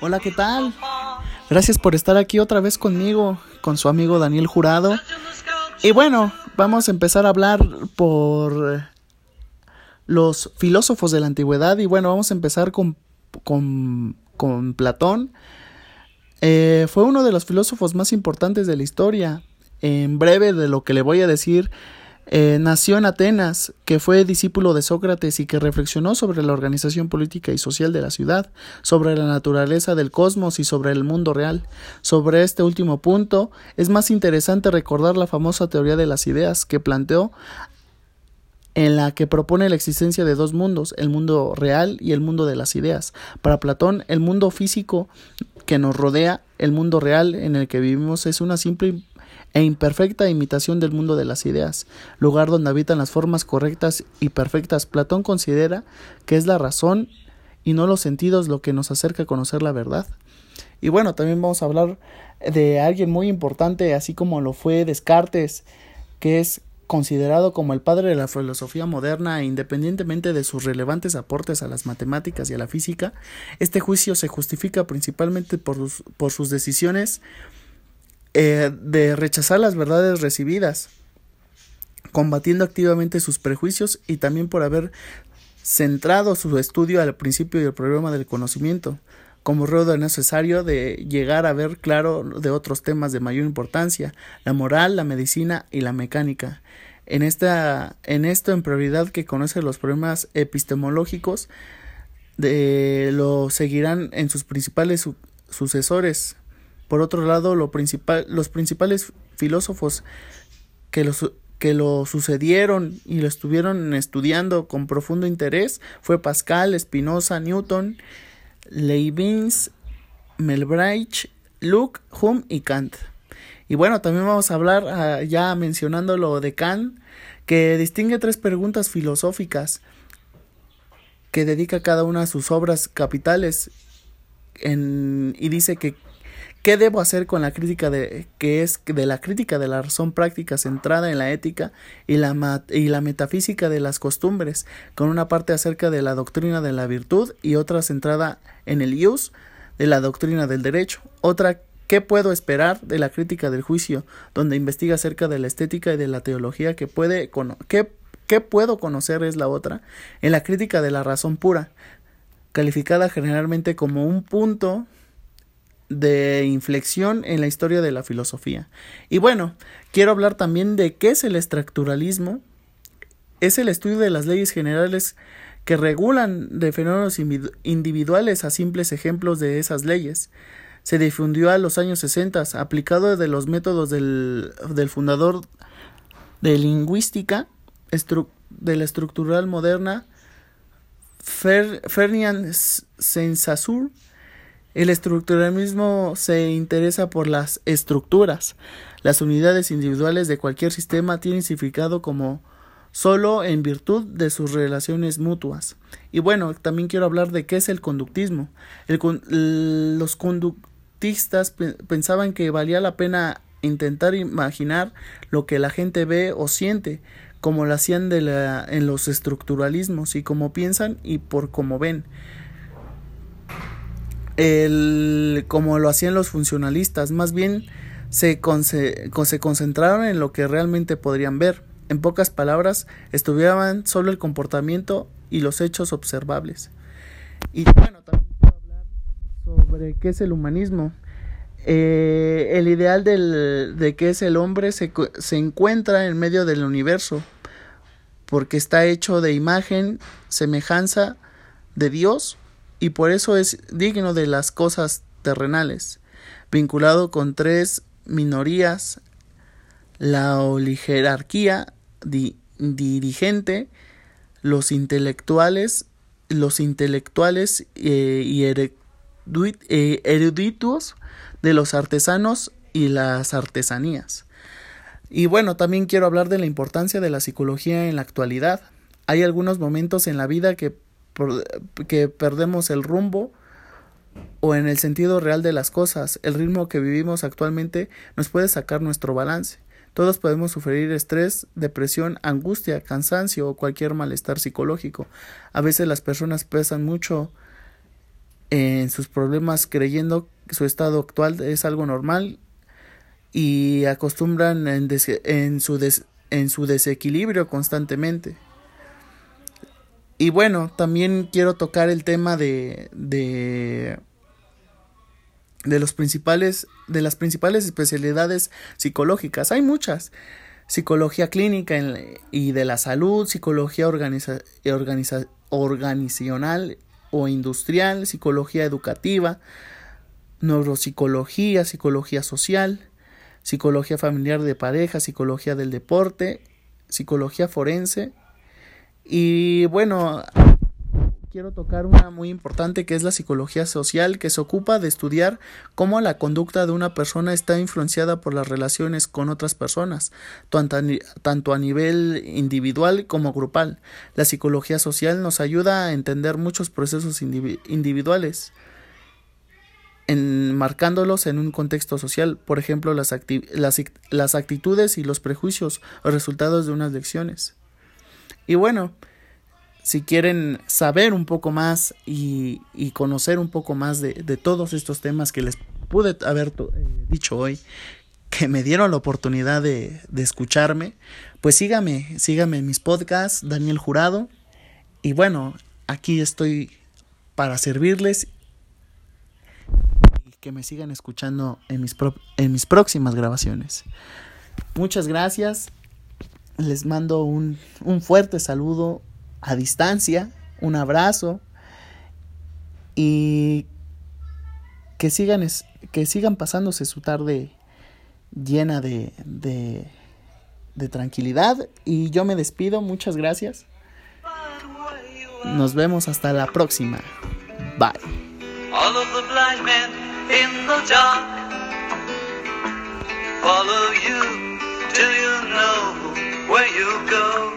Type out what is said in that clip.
Hola, ¿qué tal? Gracias por estar aquí otra vez conmigo, con su amigo Daniel Jurado. Y bueno, vamos a empezar a hablar por los filósofos de la antigüedad. Y bueno, vamos a empezar con, con, con Platón. Eh, fue uno de los filósofos más importantes de la historia. En breve de lo que le voy a decir, eh, nació en Atenas, que fue discípulo de Sócrates y que reflexionó sobre la organización política y social de la ciudad, sobre la naturaleza del cosmos y sobre el mundo real. Sobre este último punto, es más interesante recordar la famosa teoría de las ideas que planteó en la que propone la existencia de dos mundos, el mundo real y el mundo de las ideas. Para Platón, el mundo físico que nos rodea, el mundo real en el que vivimos, es una simple e imperfecta imitación del mundo de las ideas, lugar donde habitan las formas correctas y perfectas. Platón considera que es la razón y no los sentidos lo que nos acerca a conocer la verdad. Y bueno, también vamos a hablar de alguien muy importante, así como lo fue Descartes, que es considerado como el padre de la filosofía moderna e independientemente de sus relevantes aportes a las matemáticas y a la física, este juicio se justifica principalmente por por sus decisiones eh, de rechazar las verdades recibidas, combatiendo activamente sus prejuicios y también por haber centrado su estudio al principio y el problema del conocimiento, como ruedo necesario de llegar a ver claro de otros temas de mayor importancia, la moral, la medicina y la mecánica. En, esta, en esto, en prioridad que conoce los problemas epistemológicos, de, lo seguirán en sus principales sucesores, por otro lado, lo principal, los principales filósofos que los que lo sucedieron y lo estuvieron estudiando con profundo interés fue Pascal, Spinoza, Newton, Leibniz, Melbrecht, Luke, Hume y Kant. Y bueno, también vamos a hablar ah, ya mencionando lo de Kant, que distingue tres preguntas filosóficas que dedica cada una a sus obras capitales en, y dice que ¿Qué debo hacer con la crítica de que es de la crítica de la razón práctica centrada en la ética y la, y la metafísica de las costumbres, con una parte acerca de la doctrina de la virtud y otra centrada en el ius de la doctrina del derecho, otra ¿Qué puedo esperar de la crítica del juicio, donde investiga acerca de la estética y de la teología que puede ¿qué, qué puedo conocer es la otra? En la crítica de la razón pura, calificada generalmente como un punto de inflexión en la historia de la filosofía. Y bueno, quiero hablar también de qué es el estructuralismo. Es el estudio de las leyes generales que regulan de fenómenos individuales a simples ejemplos de esas leyes. Se difundió a los años 60, aplicado de los métodos del, del fundador de lingüística de la estructural moderna, Ferdinand Saussure, el estructuralismo se interesa por las estructuras. Las unidades individuales de cualquier sistema tienen significado como solo en virtud de sus relaciones mutuas. Y bueno, también quiero hablar de qué es el conductismo. los conductistas pensaban que valía la pena intentar imaginar lo que la gente ve o siente, como lo hacían de la, en los estructuralismos, y como piensan y por cómo ven el, como lo hacían los funcionalistas, más bien se, se concentraron en lo que realmente podrían ver. En pocas palabras, estudiaban solo el comportamiento y los hechos observables. Y bueno, también quiero hablar sobre qué es el humanismo. Eh, el ideal del, de qué es el hombre se, se encuentra en medio del universo, porque está hecho de imagen, semejanza de Dios y por eso es digno de las cosas terrenales, vinculado con tres minorías, la oligarquía dirigente, los intelectuales, los intelectuales eh, y eh, eruditos de los artesanos y las artesanías. Y bueno, también quiero hablar de la importancia de la psicología en la actualidad. Hay algunos momentos en la vida que que perdemos el rumbo o en el sentido real de las cosas, el ritmo que vivimos actualmente nos puede sacar nuestro balance. Todos podemos sufrir estrés, depresión, angustia, cansancio o cualquier malestar psicológico. A veces las personas pesan mucho en sus problemas creyendo que su estado actual es algo normal y acostumbran en su desequilibrio constantemente. Y bueno, también quiero tocar el tema de, de, de los principales, de las principales especialidades psicológicas. Hay muchas. Psicología clínica y de la salud, psicología organiza, organizacional o industrial, psicología educativa, neuropsicología, psicología social, psicología familiar de pareja, psicología del deporte, psicología forense. Y bueno, quiero tocar una muy importante que es la psicología social, que se ocupa de estudiar cómo la conducta de una persona está influenciada por las relaciones con otras personas, tanto a nivel individual como grupal. La psicología social nos ayuda a entender muchos procesos individuales enmarcándolos en un contexto social, por ejemplo, las, las, las actitudes y los prejuicios o resultados de unas lecciones. Y bueno, si quieren saber un poco más y, y conocer un poco más de, de, todos estos temas que les pude haber eh, dicho hoy, que me dieron la oportunidad de, de escucharme, pues sígame, sígame en mis podcasts, Daniel Jurado. Y bueno, aquí estoy para servirles que me sigan escuchando en mis, en mis próximas grabaciones. Muchas gracias. Les mando un, un fuerte saludo a distancia, un abrazo y que sigan, que sigan pasándose su tarde llena de, de, tranquilidad y yo me despido, muchas gracias. Nos vemos hasta la próxima. Bye. where you go.